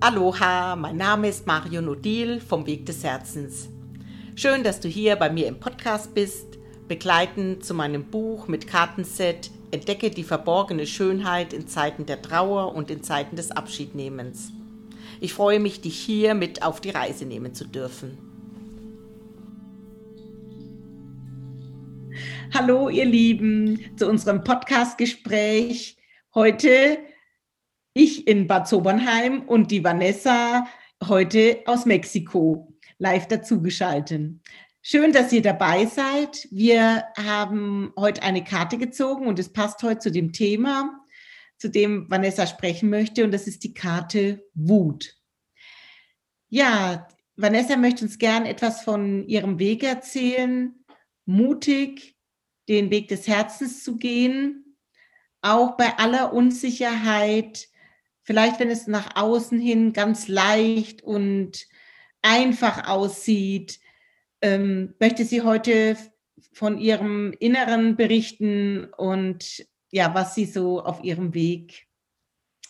Aloha, mein Name ist Mario Nodil vom Weg des Herzens. Schön, dass du hier bei mir im Podcast bist, begleitend zu meinem Buch mit Kartenset Entdecke die verborgene Schönheit in Zeiten der Trauer und in Zeiten des Abschiednehmens. Ich freue mich, dich hier mit auf die Reise nehmen zu dürfen. Hallo, ihr Lieben, zu unserem Podcast-Gespräch. Heute ich in Bad Sobernheim und die Vanessa heute aus Mexiko live dazugeschaltet. Schön, dass ihr dabei seid. Wir haben heute eine Karte gezogen und es passt heute zu dem Thema, zu dem Vanessa sprechen möchte, und das ist die Karte Wut. Ja, Vanessa möchte uns gern etwas von ihrem Weg erzählen, mutig den Weg des Herzens zu gehen, auch bei aller Unsicherheit, vielleicht wenn es nach außen hin ganz leicht und einfach aussieht, ähm, möchte sie heute von ihrem Inneren berichten und ja, was sie so auf ihrem Weg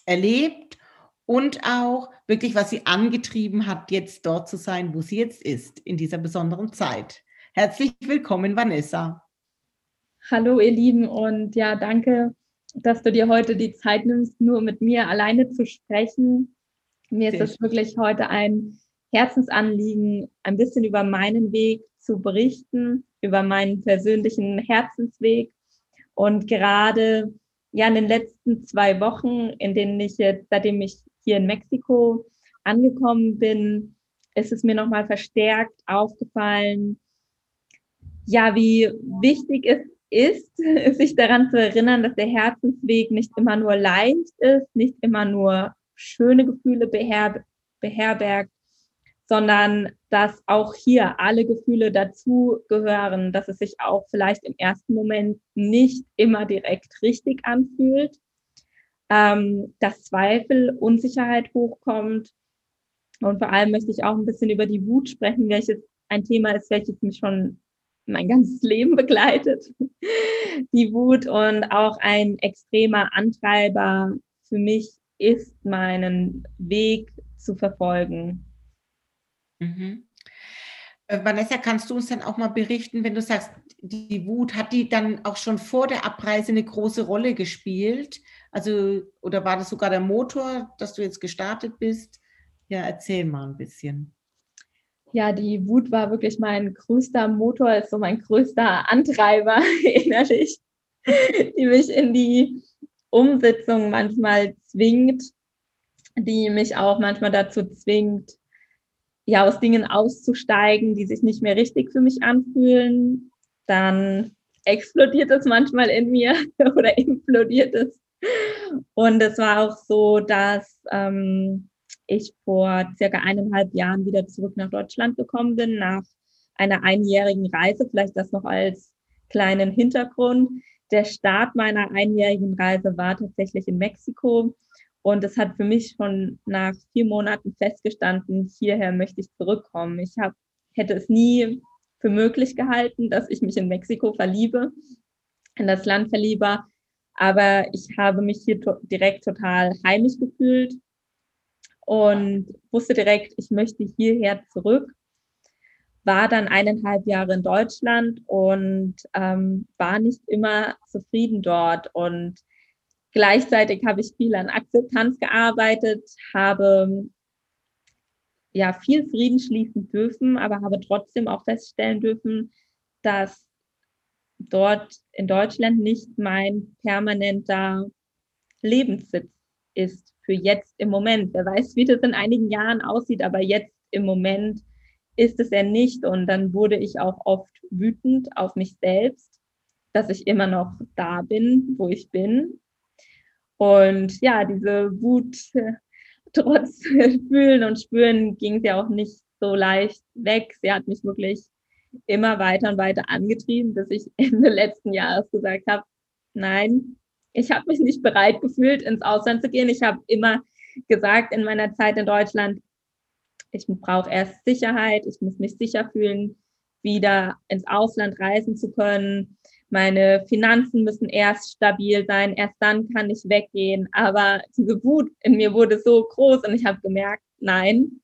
erlebt und auch wirklich, was sie angetrieben hat, jetzt dort zu sein, wo sie jetzt ist, in dieser besonderen Zeit. Herzlich willkommen, Vanessa. Hallo, ihr Lieben, und ja, danke, dass du dir heute die Zeit nimmst, nur mit mir alleine zu sprechen. Mir ist es wirklich heute ein Herzensanliegen, ein bisschen über meinen Weg zu berichten, über meinen persönlichen Herzensweg. Und gerade ja in den letzten zwei Wochen, in denen ich jetzt, seitdem ich hier in Mexiko angekommen bin, ist es mir nochmal verstärkt aufgefallen, ja, wie wichtig es ist, sich daran zu erinnern, dass der Herzensweg nicht immer nur leicht ist, nicht immer nur schöne Gefühle beherb beherbergt, sondern dass auch hier alle Gefühle dazu gehören, dass es sich auch vielleicht im ersten Moment nicht immer direkt richtig anfühlt, ähm, dass Zweifel, Unsicherheit hochkommt. Und vor allem möchte ich auch ein bisschen über die Wut sprechen, welches ein Thema ist, welches mich schon mein ganzes Leben begleitet. Die Wut und auch ein extremer Antreiber für mich ist, meinen Weg zu verfolgen. Mhm. Äh, Vanessa, kannst du uns dann auch mal berichten, wenn du sagst, die Wut, hat die dann auch schon vor der Abreise eine große Rolle gespielt? Also, oder war das sogar der Motor, dass du jetzt gestartet bist? Ja, erzähl mal ein bisschen ja, die Wut war wirklich mein größter Motor, ist so mein größter Antreiber innerlich, die mich in die Umsetzung manchmal zwingt, die mich auch manchmal dazu zwingt, ja, aus Dingen auszusteigen, die sich nicht mehr richtig für mich anfühlen. Dann explodiert es manchmal in mir oder implodiert es. Und es war auch so, dass ähm, ich vor circa eineinhalb Jahren wieder zurück nach Deutschland gekommen bin, nach einer einjährigen Reise, vielleicht das noch als kleinen Hintergrund. Der Start meiner einjährigen Reise war tatsächlich in Mexiko und es hat für mich schon nach vier Monaten festgestanden, hierher möchte ich zurückkommen. Ich hab, hätte es nie für möglich gehalten, dass ich mich in Mexiko verliebe, in das Land verliebe, aber ich habe mich hier to direkt total heimisch gefühlt und wusste direkt, ich möchte hierher zurück. War dann eineinhalb Jahre in Deutschland und ähm, war nicht immer zufrieden dort. Und gleichzeitig habe ich viel an Akzeptanz gearbeitet, habe ja viel Frieden schließen dürfen, aber habe trotzdem auch feststellen dürfen, dass dort in Deutschland nicht mein permanenter Lebenssitz ist für jetzt im Moment. Wer weiß, wie das in einigen Jahren aussieht, aber jetzt im Moment ist es ja nicht. Und dann wurde ich auch oft wütend auf mich selbst, dass ich immer noch da bin, wo ich bin. Und ja, diese Wut trotz Fühlen und Spüren ging ja auch nicht so leicht weg. Sie hat mich wirklich immer weiter und weiter angetrieben, bis ich Ende letzten Jahres gesagt habe, nein, ich habe mich nicht bereit gefühlt, ins Ausland zu gehen. Ich habe immer gesagt in meiner Zeit in Deutschland, ich brauche erst Sicherheit, ich muss mich sicher fühlen, wieder ins Ausland reisen zu können, meine Finanzen müssen erst stabil sein, erst dann kann ich weggehen. Aber diese Wut in mir wurde so groß und ich habe gemerkt, nein,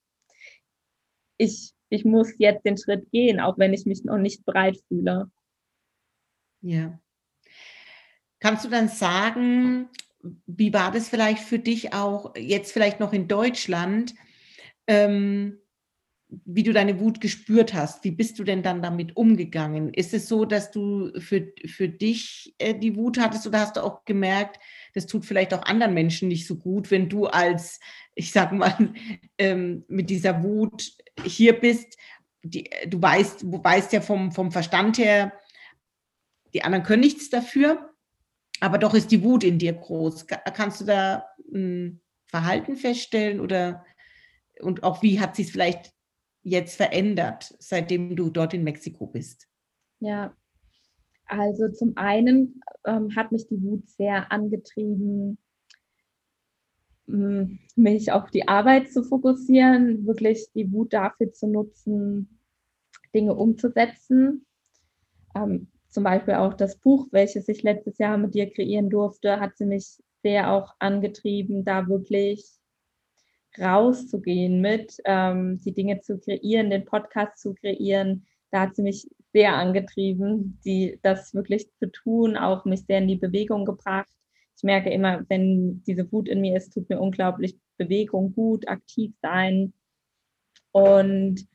ich, ich muss jetzt den Schritt gehen, auch wenn ich mich noch nicht bereit fühle. Ja. Kannst du dann sagen, wie war das vielleicht für dich auch jetzt vielleicht noch in Deutschland? Ähm, wie du deine Wut gespürt hast. Wie bist du denn dann damit umgegangen? Ist es so, dass du für, für dich äh, die Wut hattest oder hast du auch gemerkt, das tut vielleicht auch anderen Menschen nicht so gut, wenn du als, ich sag mal, ähm, mit dieser Wut hier bist? Die, du weißt, du weißt ja vom, vom Verstand her, die anderen können nichts dafür, aber doch ist die Wut in dir groß. Kannst du da ein Verhalten feststellen oder und auch wie hat sich es vielleicht jetzt verändert, seitdem du dort in Mexiko bist? Ja, also zum einen ähm, hat mich die Wut sehr angetrieben, hm, mich auf die Arbeit zu fokussieren, wirklich die Wut dafür zu nutzen, Dinge umzusetzen. Ähm, zum Beispiel auch das Buch, welches ich letztes Jahr mit dir kreieren durfte, hat sie mich sehr auch angetrieben, da wirklich rauszugehen mit, ähm, die Dinge zu kreieren, den Podcast zu kreieren. Da hat sie mich sehr angetrieben, die, das wirklich zu tun, auch mich sehr in die Bewegung gebracht. Ich merke immer, wenn diese Wut in mir ist, tut mir unglaublich Bewegung gut, aktiv sein. Und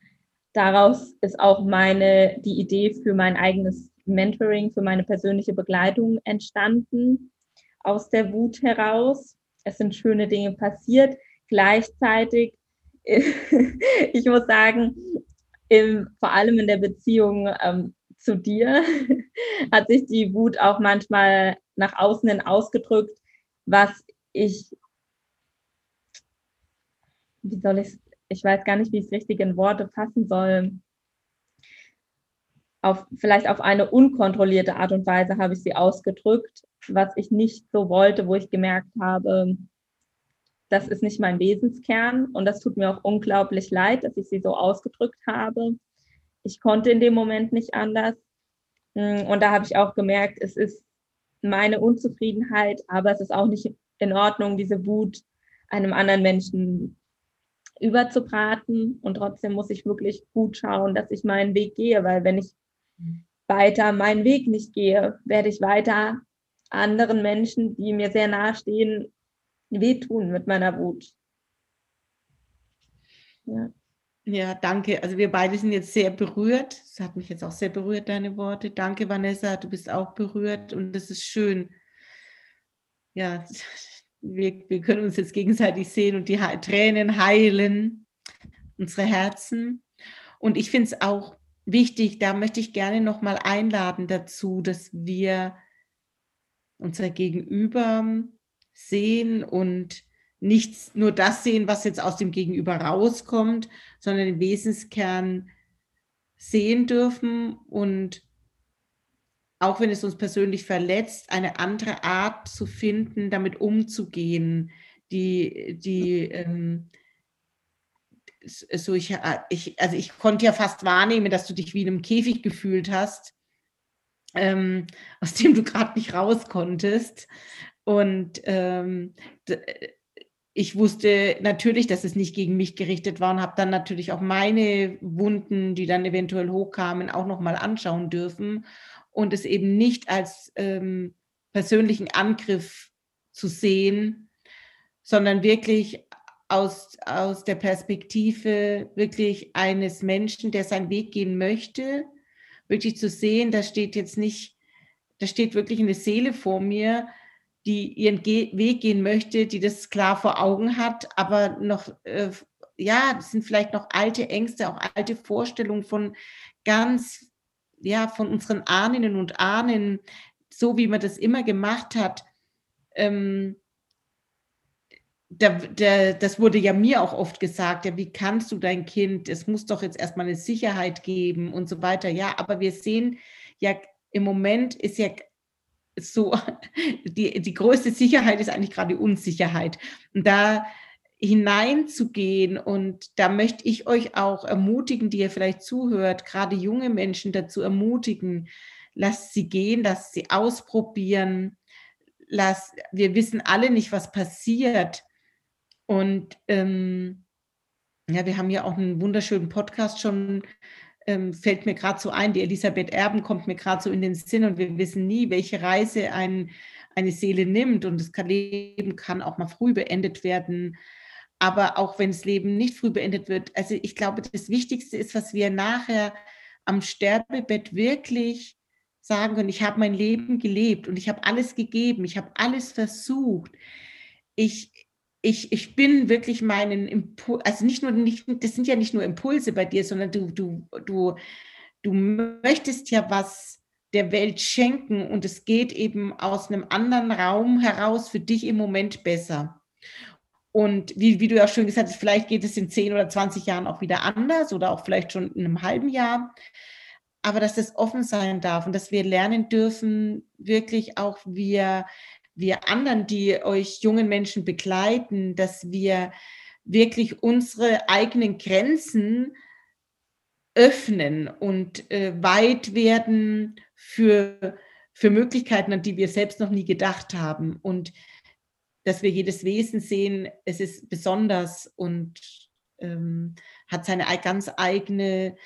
daraus ist auch meine, die Idee für mein eigenes Mentoring, für meine persönliche Begleitung entstanden, aus der Wut heraus. Es sind schöne Dinge passiert gleichzeitig, ich muss sagen, im, vor allem in der Beziehung ähm, zu dir hat sich die Wut auch manchmal nach außen hin ausgedrückt, was ich, wie soll ich ich weiß gar nicht, wie ich es richtig in Worte fassen soll. Auf, vielleicht auf eine unkontrollierte Art und Weise habe ich sie ausgedrückt, was ich nicht so wollte, wo ich gemerkt habe, das ist nicht mein Wesenskern und das tut mir auch unglaublich leid, dass ich sie so ausgedrückt habe. Ich konnte in dem Moment nicht anders. Und da habe ich auch gemerkt, es ist meine Unzufriedenheit, aber es ist auch nicht in Ordnung, diese Wut einem anderen Menschen überzubraten. Und trotzdem muss ich wirklich gut schauen, dass ich meinen Weg gehe, weil wenn ich weiter meinen Weg nicht gehe, werde ich weiter anderen Menschen, die mir sehr nahestehen, wehtun mit meiner Wut. Ja. Ja, danke. Also wir beide sind jetzt sehr berührt. Es hat mich jetzt auch sehr berührt, deine Worte. Danke, Vanessa. Du bist auch berührt und das ist schön. Ja, wir, wir können uns jetzt gegenseitig sehen und die Tränen heilen, unsere Herzen. Und ich finde es auch wichtig, da möchte ich gerne nochmal einladen dazu, dass wir unser Gegenüber sehen und nicht nur das sehen, was jetzt aus dem Gegenüber rauskommt, sondern den Wesenskern sehen dürfen und auch wenn es uns persönlich verletzt, eine andere Art zu finden, damit umzugehen, die, die ähm, so ich, ich, also ich konnte ja fast wahrnehmen, dass du dich wie in einem Käfig gefühlt hast, ähm, aus dem du gerade nicht raus konntest. Und ähm, ich wusste natürlich, dass es nicht gegen mich gerichtet war und habe dann natürlich auch meine Wunden, die dann eventuell hochkamen, auch nochmal anschauen dürfen und es eben nicht als ähm, persönlichen Angriff zu sehen, sondern wirklich aus, aus der Perspektive wirklich eines Menschen, der seinen Weg gehen möchte, wirklich zu sehen, da steht jetzt nicht, da steht wirklich eine Seele vor mir, die ihren Ge Weg gehen möchte, die das klar vor Augen hat, aber noch, äh, ja, das sind vielleicht noch alte Ängste, auch alte Vorstellungen von ganz, ja, von unseren Ahnen und Ahnen, so wie man das immer gemacht hat. Ähm, da, da, das wurde ja mir auch oft gesagt, ja, wie kannst du dein Kind, es muss doch jetzt erstmal eine Sicherheit geben und so weiter. Ja, aber wir sehen ja, im Moment ist ja so, die, die größte Sicherheit ist eigentlich gerade die Unsicherheit. Und da hineinzugehen. Und da möchte ich euch auch ermutigen, die ihr vielleicht zuhört, gerade junge Menschen dazu ermutigen, lasst sie gehen, lasst sie ausprobieren. Lasst, wir wissen alle nicht, was passiert. Und ähm, ja, wir haben ja auch einen wunderschönen Podcast schon, ähm, fällt mir gerade so ein, die Elisabeth Erben kommt mir gerade so in den Sinn und wir wissen nie, welche Reise ein, eine Seele nimmt und das Leben kann auch mal früh beendet werden. Aber auch wenn das Leben nicht früh beendet wird, also ich glaube, das Wichtigste ist, was wir nachher am Sterbebett wirklich sagen können, ich habe mein Leben gelebt und ich habe alles gegeben, ich habe alles versucht. Ich, ich, ich bin wirklich meinen Impuls, also nicht nur, nicht, das sind ja nicht nur Impulse bei dir, sondern du, du, du, du möchtest ja was der Welt schenken und es geht eben aus einem anderen Raum heraus für dich im Moment besser. Und wie, wie du ja schon gesagt hast, vielleicht geht es in 10 oder 20 Jahren auch wieder anders oder auch vielleicht schon in einem halben Jahr. Aber dass das offen sein darf und dass wir lernen dürfen, wirklich auch wir wir anderen, die euch jungen Menschen begleiten, dass wir wirklich unsere eigenen Grenzen öffnen und äh, weit werden für, für Möglichkeiten, an die wir selbst noch nie gedacht haben. Und dass wir jedes Wesen sehen, es ist besonders und ähm, hat seine ganz eigene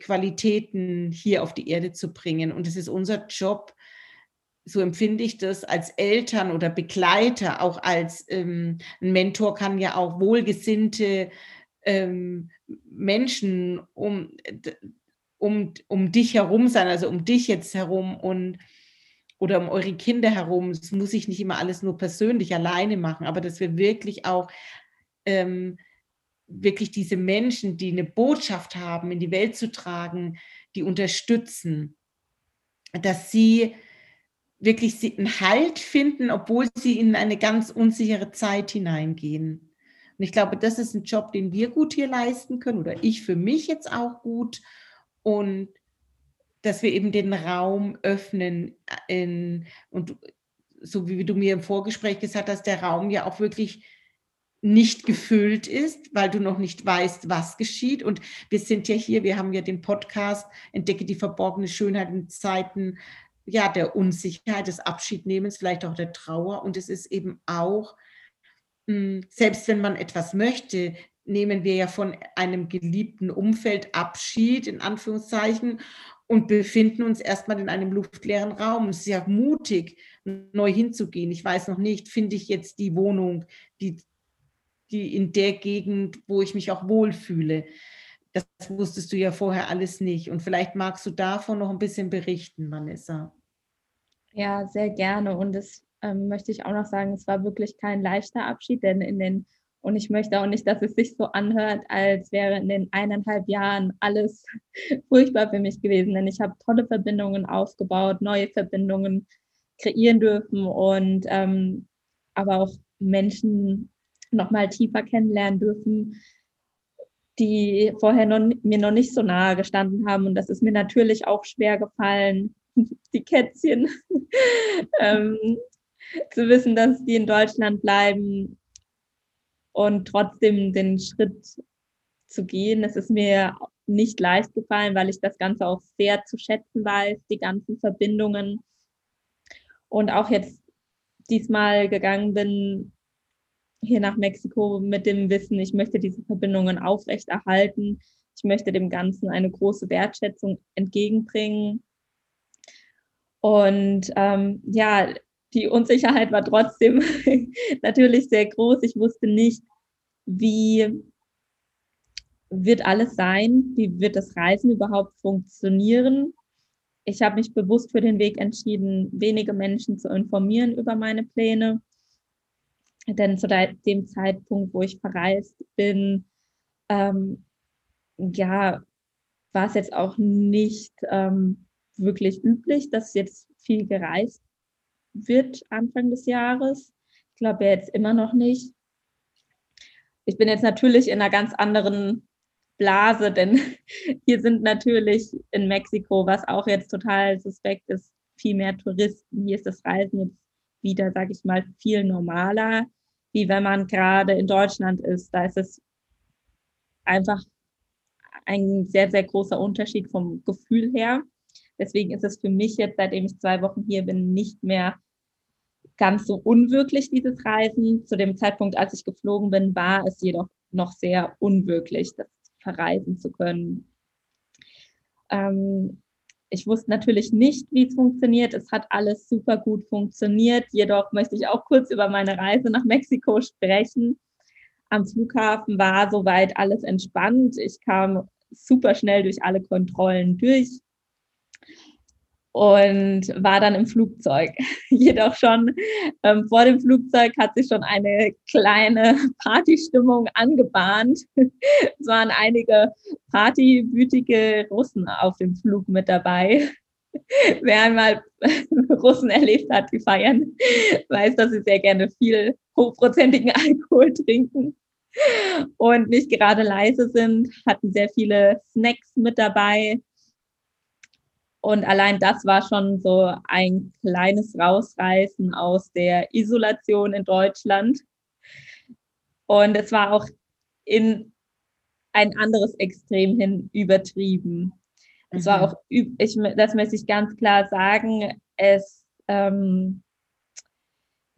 Qualitäten hier auf die Erde zu bringen. Und es ist unser Job, so empfinde ich das als Eltern oder Begleiter, auch als ähm, ein Mentor kann ja auch wohlgesinnte ähm, Menschen um, um, um dich herum sein, also um dich jetzt herum und oder um eure Kinder herum. Das muss ich nicht immer alles nur persönlich alleine machen, aber dass wir wirklich auch ähm, wirklich diese Menschen, die eine Botschaft haben, in die Welt zu tragen, die unterstützen, dass sie wirklich einen Halt finden, obwohl sie in eine ganz unsichere Zeit hineingehen. Und ich glaube, das ist ein Job, den wir gut hier leisten können oder ich für mich jetzt auch gut. Und dass wir eben den Raum öffnen in, und so wie du mir im Vorgespräch gesagt hast, der Raum ja auch wirklich nicht gefüllt ist, weil du noch nicht weißt, was geschieht. Und wir sind ja hier, wir haben ja den Podcast Entdecke die verborgene Schönheit in Zeiten ja, der Unsicherheit, des Abschiednehmens, vielleicht auch der Trauer. Und es ist eben auch, hm, selbst wenn man etwas möchte, nehmen wir ja von einem geliebten Umfeld Abschied, in Anführungszeichen, und befinden uns erstmal in einem luftleeren Raum. Es ist ja mutig, neu hinzugehen. Ich weiß noch nicht, finde ich jetzt die Wohnung, die, die in der Gegend, wo ich mich auch wohlfühle. Das wusstest du ja vorher alles nicht. Und vielleicht magst du davon noch ein bisschen berichten, Vanessa. Ja, sehr gerne. Und das ähm, möchte ich auch noch sagen, es war wirklich kein leichter Abschied, denn in den, und ich möchte auch nicht, dass es sich so anhört, als wäre in den eineinhalb Jahren alles furchtbar für mich gewesen, denn ich habe tolle Verbindungen aufgebaut, neue Verbindungen kreieren dürfen und ähm, aber auch Menschen noch mal tiefer kennenlernen dürfen, die vorher noch, mir noch nicht so nahe gestanden haben. Und das ist mir natürlich auch schwer gefallen, die Kätzchen, ähm, zu wissen, dass die in Deutschland bleiben und trotzdem den Schritt zu gehen. Es ist mir nicht leicht gefallen, weil ich das Ganze auch sehr zu schätzen weiß, die ganzen Verbindungen. Und auch jetzt diesmal gegangen bin, hier nach Mexiko mit dem Wissen, ich möchte diese Verbindungen aufrechterhalten. Ich möchte dem Ganzen eine große Wertschätzung entgegenbringen. Und ähm, ja, die Unsicherheit war trotzdem natürlich sehr groß. Ich wusste nicht, wie wird alles sein, wie wird das Reisen überhaupt funktionieren. Ich habe mich bewusst für den Weg entschieden, wenige Menschen zu informieren über meine Pläne denn zu dem Zeitpunkt, wo ich verreist bin, ähm, ja, war es jetzt auch nicht ähm, wirklich üblich, dass jetzt viel gereist wird Anfang des Jahres. Ich glaube jetzt immer noch nicht. Ich bin jetzt natürlich in einer ganz anderen Blase, denn hier sind natürlich in Mexiko, was auch jetzt total suspekt ist, viel mehr Touristen. Hier ist das Reisen jetzt wieder, sage ich mal, viel normaler. wie wenn man gerade in Deutschland ist. Da ist es einfach ein sehr, sehr großer Unterschied vom Gefühl her. Deswegen ist es für mich jetzt, seitdem ich zwei Wochen hier bin, nicht mehr ganz so unwirklich, dieses Reisen. Zu dem Zeitpunkt, als ich geflogen bin, war es jedoch noch sehr unwirklich, das verreisen zu können. Ähm, ich wusste natürlich nicht, wie es funktioniert. Es hat alles super gut funktioniert. Jedoch möchte ich auch kurz über meine Reise nach Mexiko sprechen. Am Flughafen war soweit alles entspannt. Ich kam super schnell durch alle Kontrollen durch und war dann im Flugzeug. Jedoch schon ähm, vor dem Flugzeug hat sich schon eine kleine Partystimmung angebahnt. es waren einige partywütige Russen auf dem Flug mit dabei. Wer einmal Russen erlebt hat, die feiern, weiß, dass sie sehr gerne viel hochprozentigen Alkohol trinken und nicht gerade leise sind, hatten sehr viele Snacks mit dabei, und allein das war schon so ein kleines Rausreißen aus der Isolation in Deutschland. Und es war auch in ein anderes Extrem hin übertrieben. Es war mhm. auch, ich, das möchte ich ganz klar sagen, es ähm,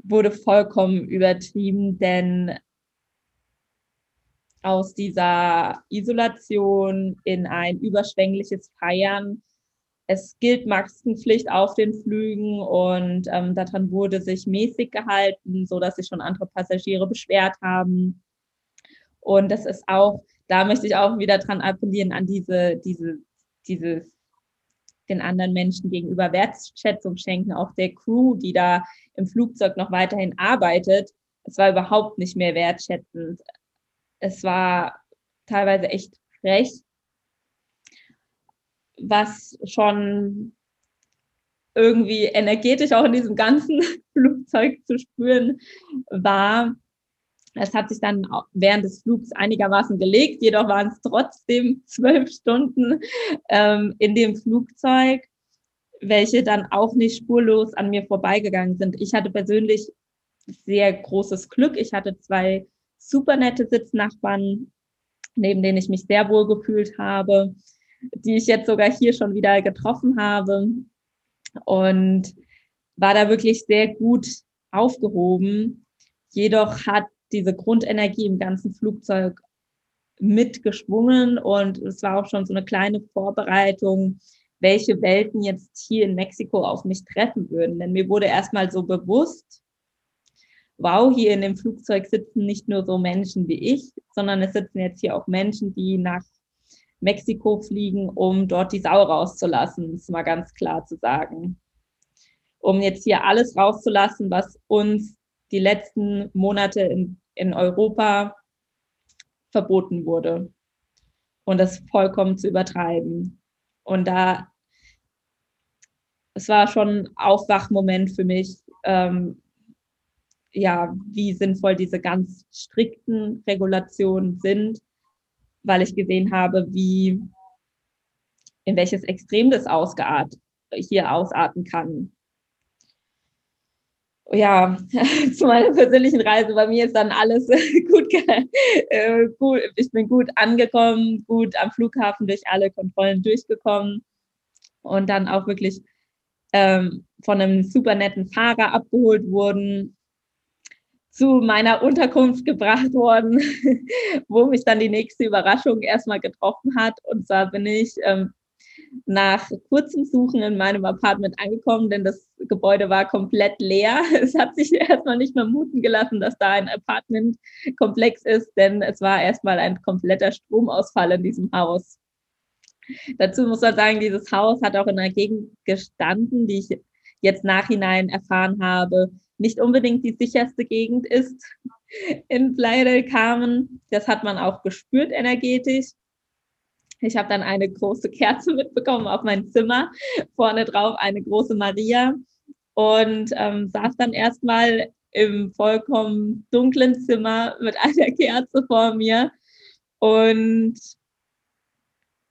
wurde vollkommen übertrieben, denn aus dieser Isolation in ein überschwängliches Feiern es gilt Maskenpflicht auf den Flügen und ähm, daran wurde sich mäßig gehalten, so dass sich schon andere Passagiere beschwert haben. Und das ist auch, da möchte ich auch wieder dran appellieren an diese, diese, dieses den anderen Menschen gegenüber Wertschätzung schenken, auch der Crew, die da im Flugzeug noch weiterhin arbeitet. Es war überhaupt nicht mehr wertschätzend. Es war teilweise echt frech was schon irgendwie energetisch auch in diesem ganzen Flugzeug zu spüren war. Es hat sich dann während des Flugs einigermaßen gelegt, jedoch waren es trotzdem zwölf Stunden ähm, in dem Flugzeug, welche dann auch nicht spurlos an mir vorbeigegangen sind. Ich hatte persönlich sehr großes Glück. Ich hatte zwei super nette Sitznachbarn, neben denen ich mich sehr wohl gefühlt habe die ich jetzt sogar hier schon wieder getroffen habe und war da wirklich sehr gut aufgehoben. Jedoch hat diese Grundenergie im ganzen Flugzeug mitgeschwungen und es war auch schon so eine kleine Vorbereitung, welche Welten jetzt hier in Mexiko auf mich treffen würden. Denn mir wurde erstmal so bewusst, wow, hier in dem Flugzeug sitzen nicht nur so Menschen wie ich, sondern es sitzen jetzt hier auch Menschen, die nach Mexiko fliegen, um dort die Sau rauszulassen, ist mal ganz klar zu sagen. Um jetzt hier alles rauszulassen, was uns die letzten Monate in, in Europa verboten wurde. Und das vollkommen zu übertreiben. Und da, es war schon ein Aufwachmoment für mich, ähm, ja, wie sinnvoll diese ganz strikten Regulationen sind weil ich gesehen habe, wie, in welches Extrem das ausgeart, hier ausarten kann. Ja, zu meiner persönlichen Reise bei mir ist dann alles gut, äh, gut. Ich bin gut angekommen, gut am Flughafen durch alle Kontrollen durchgekommen und dann auch wirklich ähm, von einem super netten Fahrer abgeholt wurden, zu meiner Unterkunft gebracht worden, wo mich dann die nächste Überraschung erstmal getroffen hat. Und zwar bin ich ähm, nach kurzem Suchen in meinem Apartment angekommen, denn das Gebäude war komplett leer. Es hat sich erstmal nicht mehr muten gelassen, dass da ein Apartmentkomplex ist, denn es war erstmal ein kompletter Stromausfall in diesem Haus. Dazu muss man sagen, dieses Haus hat auch in einer Gegend gestanden, die ich jetzt nachhinein erfahren habe, nicht unbedingt die sicherste Gegend ist in Playa del Carmen. Das hat man auch gespürt energetisch. Ich habe dann eine große Kerze mitbekommen auf mein Zimmer, vorne drauf eine große Maria und ähm, saß dann erstmal im vollkommen dunklen Zimmer mit einer Kerze vor mir und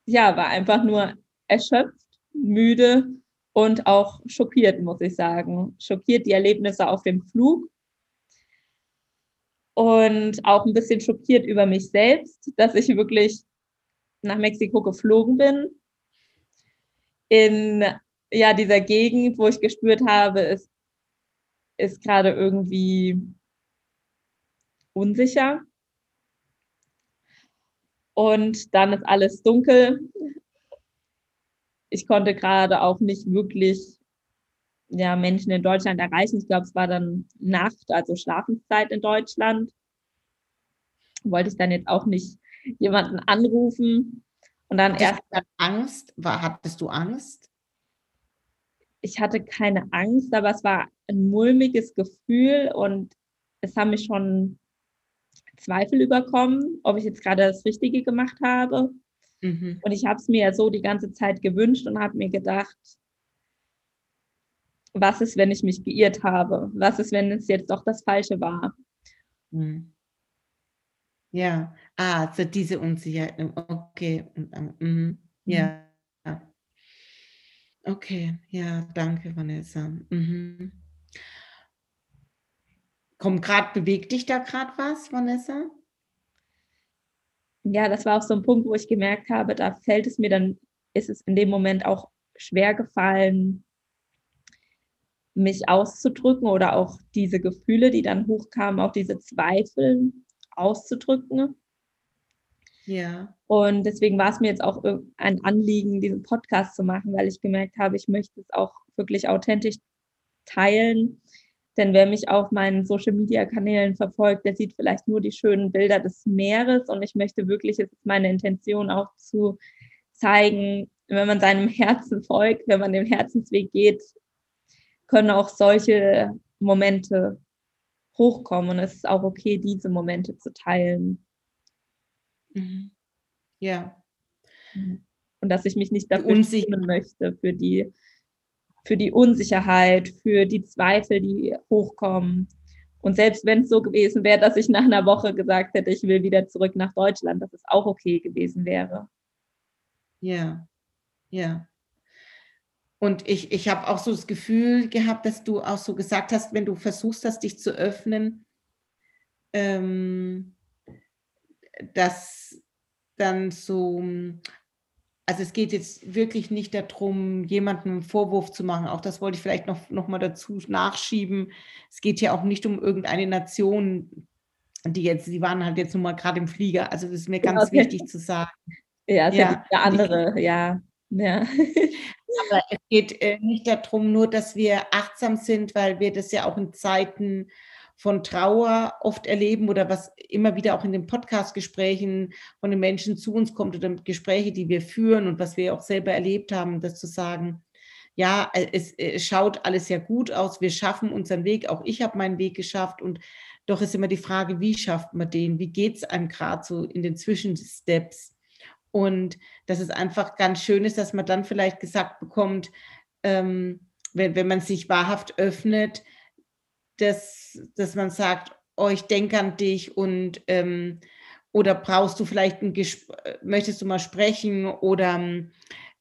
ja, war einfach nur erschöpft, müde und auch schockiert, muss ich sagen. Schockiert die Erlebnisse auf dem Flug. und auch ein bisschen schockiert über mich selbst, dass ich wirklich nach Mexiko geflogen bin. In ja, dieser Gegend, wo ich gespürt habe, es ist gerade irgendwie unsicher. Und dann ist alles dunkel. Ich konnte gerade auch nicht wirklich ja, Menschen in Deutschland erreichen. Ich glaube, es war dann Nacht, also Schlafenszeit in Deutschland. Wollte ich dann jetzt auch nicht jemanden anrufen. Und dann erst. Dann Angst? War, hattest du Angst? Ich hatte keine Angst, aber es war ein mulmiges Gefühl und es haben mich schon Zweifel überkommen, ob ich jetzt gerade das Richtige gemacht habe. Mhm. Und ich habe es mir ja so die ganze Zeit gewünscht und habe mir gedacht, was ist, wenn ich mich geirrt habe? Was ist, wenn es jetzt doch das Falsche war? Mhm. Ja, ah, also diese Unsicherheit. Okay, mhm. ja. Okay, ja, danke, Vanessa. Mhm. Komm, gerade bewegt dich da gerade was, Vanessa? Ja, das war auch so ein Punkt, wo ich gemerkt habe, da fällt es mir dann, ist es in dem Moment auch schwer gefallen, mich auszudrücken oder auch diese Gefühle, die dann hochkamen, auch diese Zweifel auszudrücken. Ja. Und deswegen war es mir jetzt auch ein Anliegen, diesen Podcast zu machen, weil ich gemerkt habe, ich möchte es auch wirklich authentisch teilen. Denn wer mich auf meinen Social-Media-Kanälen verfolgt, der sieht vielleicht nur die schönen Bilder des Meeres. Und ich möchte wirklich, es ist meine Intention auch zu zeigen, wenn man seinem Herzen folgt, wenn man den Herzensweg geht, können auch solche Momente hochkommen. Und es ist auch okay, diese Momente zu teilen. Mhm. Ja. Und dass ich mich nicht dafür schämen möchte, für die, für die Unsicherheit, für die Zweifel, die hochkommen. Und selbst wenn es so gewesen wäre, dass ich nach einer Woche gesagt hätte, ich will wieder zurück nach Deutschland, dass es auch okay gewesen wäre. Ja, ja. Und ich, ich habe auch so das Gefühl gehabt, dass du auch so gesagt hast, wenn du versuchst hast, dich zu öffnen, ähm, dass dann so, also es geht jetzt wirklich nicht darum, jemandem einen Vorwurf zu machen. Auch das wollte ich vielleicht noch, noch mal dazu nachschieben. Es geht ja auch nicht um irgendeine Nation, die jetzt, die waren halt jetzt nun mal gerade im Flieger. Also das ist mir ganz okay. wichtig zu sagen. Ja, es ja, ja andere, ja. Ja. Aber es geht äh, nicht darum, nur dass wir achtsam sind, weil wir das ja auch in Zeiten von Trauer oft erleben oder was immer wieder auch in den Podcast-Gesprächen von den Menschen zu uns kommt oder Gespräche, die wir führen und was wir auch selber erlebt haben, das zu sagen, ja, äh, es, es schaut alles ja gut aus, wir schaffen unseren Weg, auch ich habe meinen Weg geschafft und doch ist immer die Frage, wie schafft man den, wie geht es einem gerade so in den Zwischensteps? Und dass es einfach ganz schön ist, dass man dann vielleicht gesagt bekommt, ähm, wenn, wenn man sich wahrhaft öffnet, dass, dass man sagt, oh, ich denke an dich und ähm, oder brauchst du vielleicht ein Gespräch, möchtest du mal sprechen oder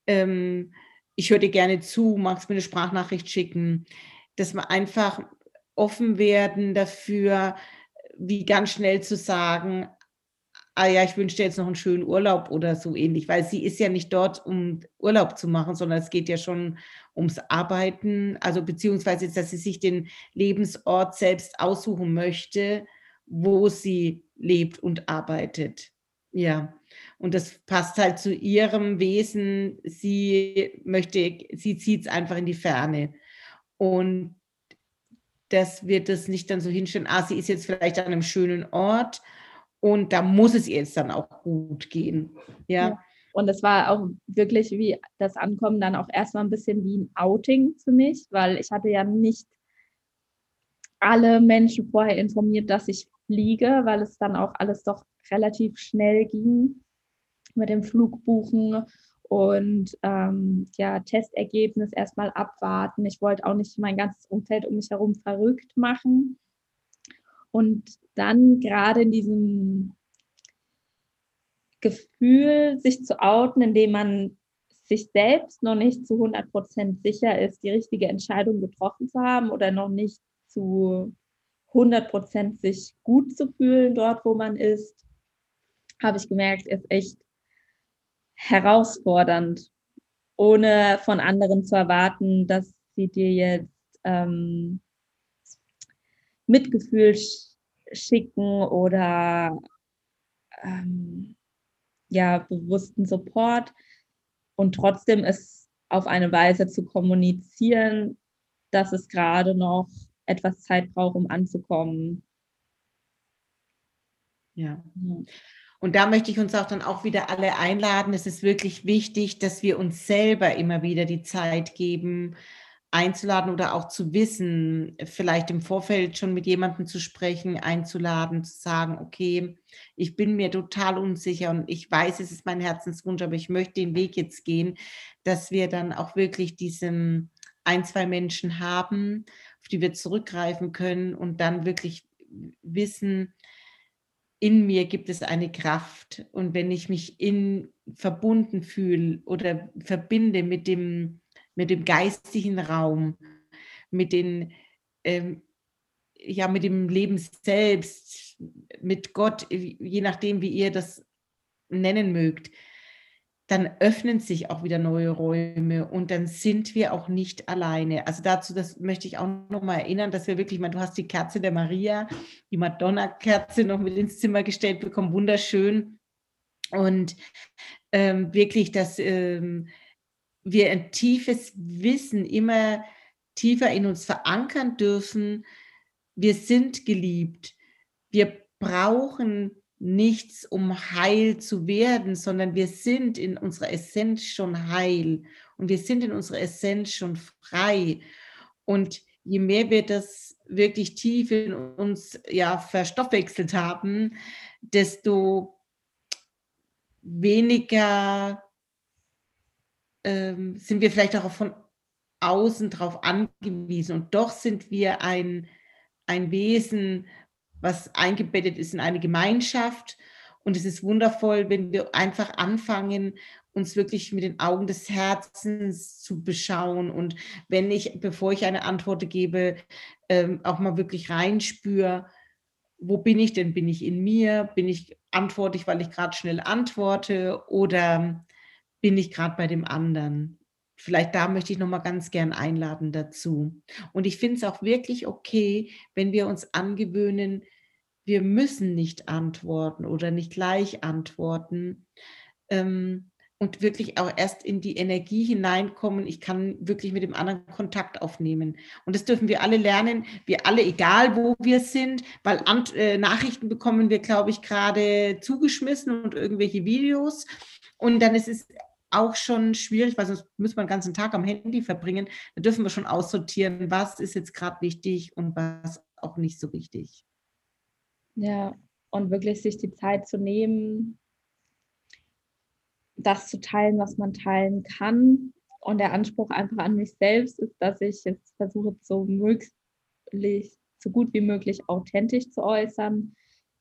ähm, ich höre dir gerne zu, magst mir eine Sprachnachricht schicken, dass wir einfach offen werden dafür, wie ganz schnell zu sagen, ah ja, ich wünsche dir jetzt noch einen schönen Urlaub oder so ähnlich, weil sie ist ja nicht dort, um Urlaub zu machen, sondern es geht ja schon ums Arbeiten, also beziehungsweise, dass sie sich den Lebensort selbst aussuchen möchte, wo sie lebt und arbeitet. Ja, und das passt halt zu ihrem Wesen. Sie möchte, sie zieht es einfach in die Ferne. Und dass wir das nicht dann so hinstellen, ah, sie ist jetzt vielleicht an einem schönen Ort und da muss es ihr jetzt dann auch gut gehen. Ja. ja. Und es war auch wirklich wie das Ankommen dann auch erstmal ein bisschen wie ein Outing für mich, weil ich hatte ja nicht alle Menschen vorher informiert, dass ich fliege, weil es dann auch alles doch relativ schnell ging mit dem Flugbuchen und ähm, ja, Testergebnis erstmal abwarten. Ich wollte auch nicht mein ganzes Umfeld um mich herum verrückt machen. Und dann gerade in diesem Gefühl, sich zu outen, indem man sich selbst noch nicht zu 100 Prozent sicher ist, die richtige Entscheidung getroffen zu haben oder noch nicht zu 100% sich gut zu fühlen dort, wo man ist, habe ich gemerkt, ist echt herausfordernd, ohne von anderen zu erwarten, dass sie dir jetzt ähm, Mitgefühl schicken oder ähm, ja, bewussten Support und trotzdem es auf eine Weise zu kommunizieren, dass es gerade noch etwas Zeit braucht, um anzukommen. Ja. Und da möchte ich uns auch dann auch wieder alle einladen. Es ist wirklich wichtig, dass wir uns selber immer wieder die Zeit geben, einzuladen oder auch zu wissen, vielleicht im Vorfeld schon mit jemandem zu sprechen, einzuladen, zu sagen, okay, ich bin mir total unsicher und ich weiß, es ist mein Herzenswunsch, aber ich möchte den Weg jetzt gehen, dass wir dann auch wirklich diesen ein, zwei Menschen haben, auf die wir zurückgreifen können und dann wirklich wissen, in mir gibt es eine Kraft. Und wenn ich mich in verbunden fühle oder verbinde mit dem mit dem geistigen Raum, mit den, ähm, ja, mit dem Leben selbst, mit Gott, je nachdem, wie ihr das nennen mögt, dann öffnen sich auch wieder neue Räume und dann sind wir auch nicht alleine. Also dazu, das möchte ich auch noch mal erinnern, dass wir wirklich, mal, du hast die Kerze der Maria, die Madonna-Kerze noch mit ins Zimmer gestellt bekommen, wunderschön. Und ähm, wirklich, dass ähm, wir ein tiefes Wissen immer tiefer in uns verankern dürfen, wir sind geliebt. Wir brauchen nichts, um heil zu werden, sondern wir sind in unserer Essenz schon heil und wir sind in unserer Essenz schon frei. Und je mehr wir das wirklich tief in uns ja verstoffwechselt haben, desto weniger ähm, sind wir vielleicht auch von außen darauf angewiesen. Und doch sind wir ein, ein Wesen, was eingebettet ist in eine Gemeinschaft. Und es ist wundervoll, wenn wir einfach anfangen, uns wirklich mit den Augen des Herzens zu beschauen. Und wenn ich, bevor ich eine Antwort gebe, ähm, auch mal wirklich reinspüre, wo bin ich denn? Bin ich in mir? Bin ich antwortlich, weil ich gerade schnell antworte? Oder bin ich gerade bei dem anderen. Vielleicht da möchte ich noch mal ganz gern einladen dazu. Und ich finde es auch wirklich okay, wenn wir uns angewöhnen, wir müssen nicht antworten oder nicht gleich antworten ähm, und wirklich auch erst in die Energie hineinkommen. Ich kann wirklich mit dem anderen Kontakt aufnehmen. Und das dürfen wir alle lernen. Wir alle, egal wo wir sind, weil Ant äh, Nachrichten bekommen wir, glaube ich, gerade zugeschmissen und irgendwelche Videos. Und dann ist es auch schon schwierig, weil sonst müssen wir den ganzen Tag am Handy verbringen. Da dürfen wir schon aussortieren, was ist jetzt gerade wichtig und was auch nicht so wichtig. Ja, und wirklich sich die Zeit zu nehmen, das zu teilen, was man teilen kann. Und der Anspruch einfach an mich selbst ist, dass ich jetzt versuche, so möglich, so gut wie möglich authentisch zu äußern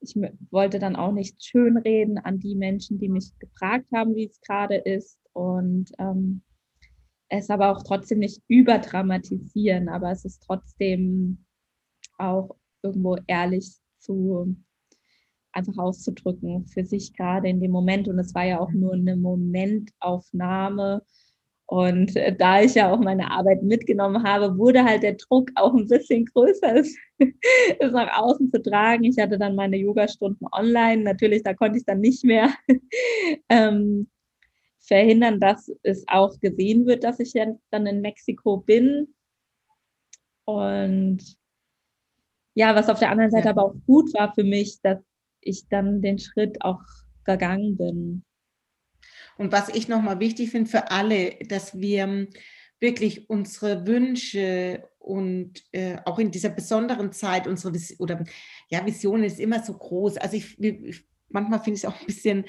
ich wollte dann auch nicht schönreden an die Menschen, die mich gefragt haben, wie es gerade ist. Und ähm, es aber auch trotzdem nicht überdramatisieren, aber es ist trotzdem auch irgendwo ehrlich zu einfach auszudrücken für sich gerade in dem Moment. Und es war ja auch nur eine Momentaufnahme und äh, da ich ja auch meine Arbeit mitgenommen habe, wurde halt der Druck auch ein bisschen größer, es, es nach außen zu tragen. Ich hatte dann meine Yogastunden online. Natürlich, da konnte ich dann nicht mehr ähm, verhindern, dass es auch gesehen wird, dass ich dann in Mexiko bin. Und ja, was auf der anderen Seite ja. aber auch gut war für mich, dass ich dann den Schritt auch gegangen bin. Und was ich nochmal wichtig finde für alle, dass wir wirklich unsere Wünsche und äh, auch in dieser besonderen Zeit unsere Vis oder ja Vision ist immer so groß. Also ich, ich manchmal finde ich es auch ein bisschen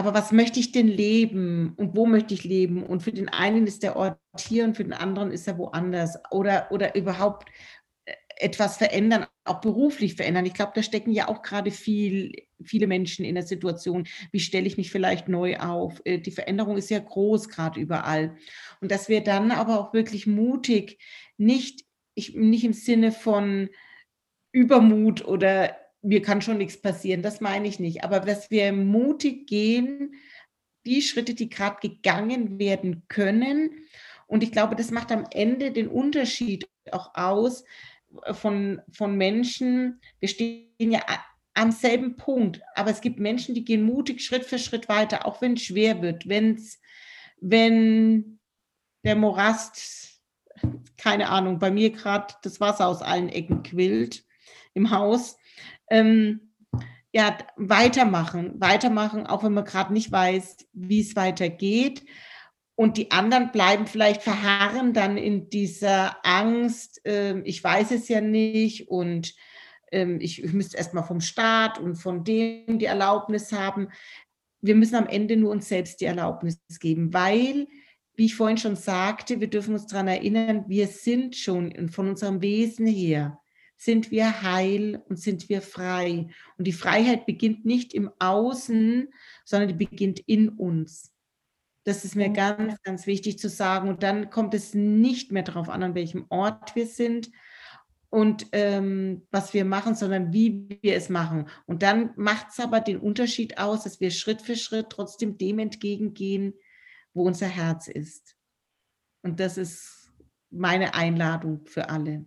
aber was möchte ich denn leben und wo möchte ich leben? Und für den einen ist der Ort hier und für den anderen ist er woanders. Oder, oder überhaupt etwas verändern, auch beruflich verändern. Ich glaube, da stecken ja auch gerade viel, viele Menschen in der Situation, wie stelle ich mich vielleicht neu auf. Äh, die Veränderung ist ja groß gerade überall. Und dass wir dann aber auch wirklich mutig, nicht, ich, nicht im Sinne von, Übermut oder mir kann schon nichts passieren, das meine ich nicht. Aber dass wir mutig gehen, die Schritte, die gerade gegangen werden können. Und ich glaube, das macht am Ende den Unterschied auch aus äh, von, von Menschen. Wir stehen ja am selben Punkt, aber es gibt Menschen, die gehen mutig Schritt für Schritt weiter, auch wenn es schwer wird, wenn's, wenn der Morast, keine Ahnung, bei mir gerade das Wasser aus allen Ecken quillt im Haus. Ähm, ja, weitermachen, weitermachen, auch wenn man gerade nicht weiß, wie es weitergeht. Und die anderen bleiben vielleicht verharren dann in dieser Angst, äh, ich weiß es ja nicht und äh, ich, ich müsste erstmal vom Staat und von dem die Erlaubnis haben. Wir müssen am Ende nur uns selbst die Erlaubnis geben, weil, wie ich vorhin schon sagte, wir dürfen uns daran erinnern, wir sind schon von unserem Wesen her sind wir heil und sind wir frei. Und die Freiheit beginnt nicht im Außen, sondern die beginnt in uns. Das ist mir ganz, ganz wichtig zu sagen. Und dann kommt es nicht mehr darauf an, an welchem Ort wir sind und ähm, was wir machen, sondern wie wir es machen. Und dann macht es aber den Unterschied aus, dass wir Schritt für Schritt trotzdem dem entgegengehen, wo unser Herz ist. Und das ist meine Einladung für alle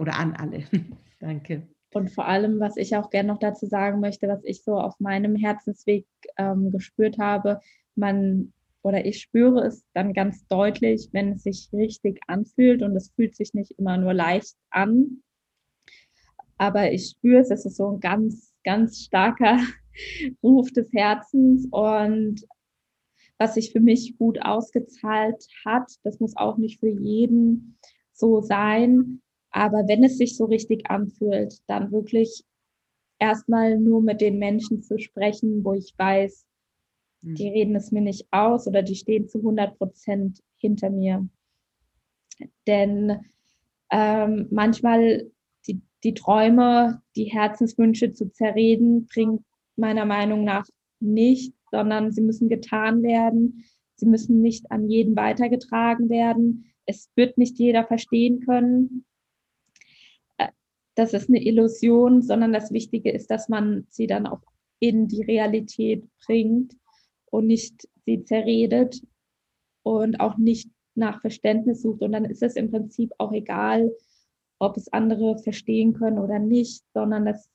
oder an alle. Danke. Und vor allem, was ich auch gerne noch dazu sagen möchte, was ich so auf meinem Herzensweg ähm, gespürt habe, man oder ich spüre es dann ganz deutlich, wenn es sich richtig anfühlt und es fühlt sich nicht immer nur leicht an. Aber ich spüre es, es ist so ein ganz, ganz starker Ruf des Herzens und was sich für mich gut ausgezahlt hat, das muss auch nicht für jeden so sein, aber wenn es sich so richtig anfühlt, dann wirklich erstmal nur mit den Menschen zu sprechen, wo ich weiß, hm. die reden es mir nicht aus oder die stehen zu 100 Prozent hinter mir. Denn ähm, manchmal die, die Träume, die Herzenswünsche zu zerreden, bringt meiner Meinung nach nicht, sondern sie müssen getan werden. Sie müssen nicht an jeden weitergetragen werden. Es wird nicht jeder verstehen können das ist eine Illusion, sondern das Wichtige ist, dass man sie dann auch in die Realität bringt und nicht sie zerredet und auch nicht nach Verständnis sucht. Und dann ist es im Prinzip auch egal, ob es andere verstehen können oder nicht, sondern das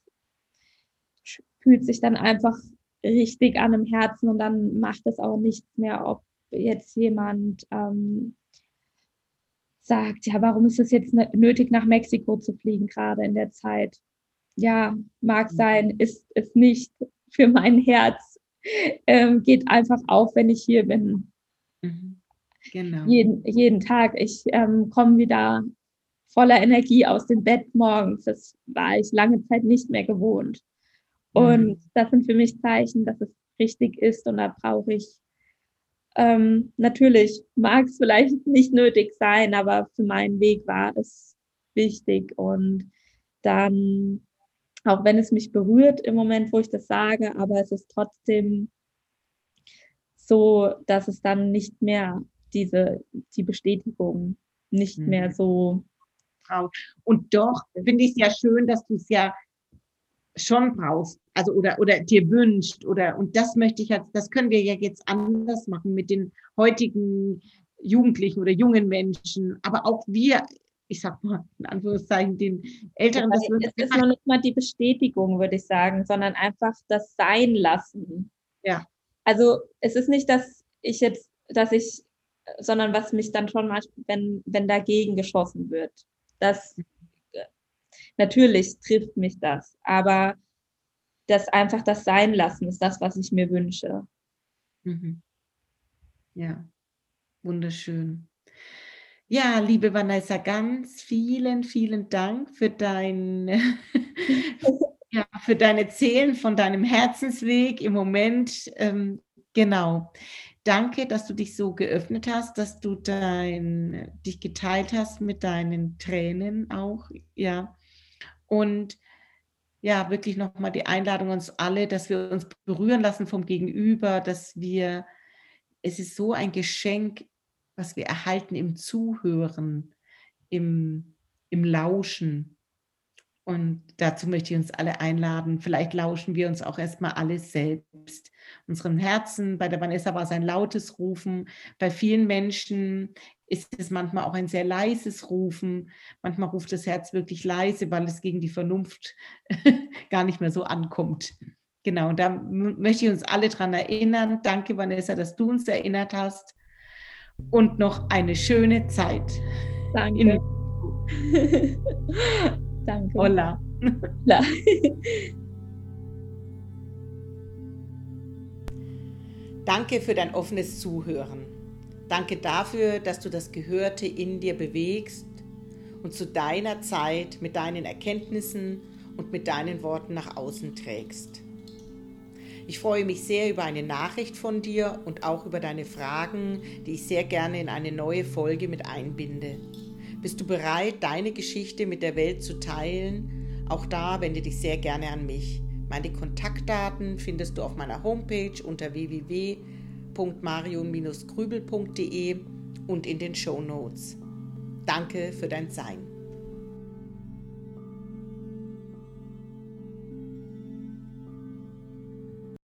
fühlt sich dann einfach richtig an im Herzen und dann macht es auch nichts mehr, ob jetzt jemand ähm, sagt, ja, warum ist es jetzt nötig, nach Mexiko zu fliegen, gerade in der Zeit? Ja, mag mhm. sein, ist es nicht für mein Herz. Ähm, geht einfach auf, wenn ich hier bin. Mhm. Genau. Jeden, jeden Tag. Ich ähm, komme wieder voller Energie aus dem Bett morgens. Das war ich lange Zeit nicht mehr gewohnt. Mhm. Und das sind für mich Zeichen, dass es richtig ist und da brauche ich ähm, natürlich mag es vielleicht nicht nötig sein, aber für meinen Weg war es wichtig. Und dann, auch wenn es mich berührt im Moment, wo ich das sage, aber es ist trotzdem so, dass es dann nicht mehr diese, die Bestätigung nicht mhm. mehr so. Und doch finde ich es ja schön, dass du es ja schon brauchst, also oder oder dir wünscht oder und das möchte ich jetzt, das können wir ja jetzt anders machen mit den heutigen Jugendlichen oder jungen Menschen, aber auch wir, ich sag mal in Anführungszeichen den Älteren, das es ist noch nicht mal die Bestätigung, würde ich sagen, sondern einfach das Sein lassen. Ja. Also es ist nicht, dass ich jetzt, dass ich, sondern was mich dann schon mal, wenn wenn dagegen geschossen wird, das Natürlich trifft mich das, aber das einfach das Sein lassen ist das, was ich mir wünsche. Mhm. Ja, wunderschön. Ja, liebe Vanessa, ganz vielen, vielen Dank für dein, ja, für dein Erzählen von deinem Herzensweg im Moment. Ähm, genau. Danke, dass du dich so geöffnet hast, dass du dein, dich geteilt hast mit deinen Tränen auch. Ja. Und ja, wirklich nochmal die Einladung uns alle, dass wir uns berühren lassen vom Gegenüber, dass wir, es ist so ein Geschenk, was wir erhalten im Zuhören, im, im Lauschen. Und dazu möchte ich uns alle einladen. Vielleicht lauschen wir uns auch erstmal alle selbst. Unserem Herzen, bei der Vanessa war es ein lautes Rufen. Bei vielen Menschen ist es manchmal auch ein sehr leises Rufen. Manchmal ruft das Herz wirklich leise, weil es gegen die Vernunft gar nicht mehr so ankommt. Genau, und da möchte ich uns alle dran erinnern. Danke, Vanessa, dass du uns erinnert hast. Und noch eine schöne Zeit. Danke. Danke. Hola. Hola. Danke für dein offenes Zuhören. Danke dafür, dass du das Gehörte in dir bewegst und zu deiner Zeit mit deinen Erkenntnissen und mit deinen Worten nach außen trägst. Ich freue mich sehr über eine Nachricht von dir und auch über deine Fragen, die ich sehr gerne in eine neue Folge mit einbinde. Bist du bereit, deine Geschichte mit der Welt zu teilen? Auch da wende dich sehr gerne an mich. Meine Kontaktdaten findest du auf meiner Homepage unter www.marion-grübel.de und in den Show Notes. Danke für dein Sein.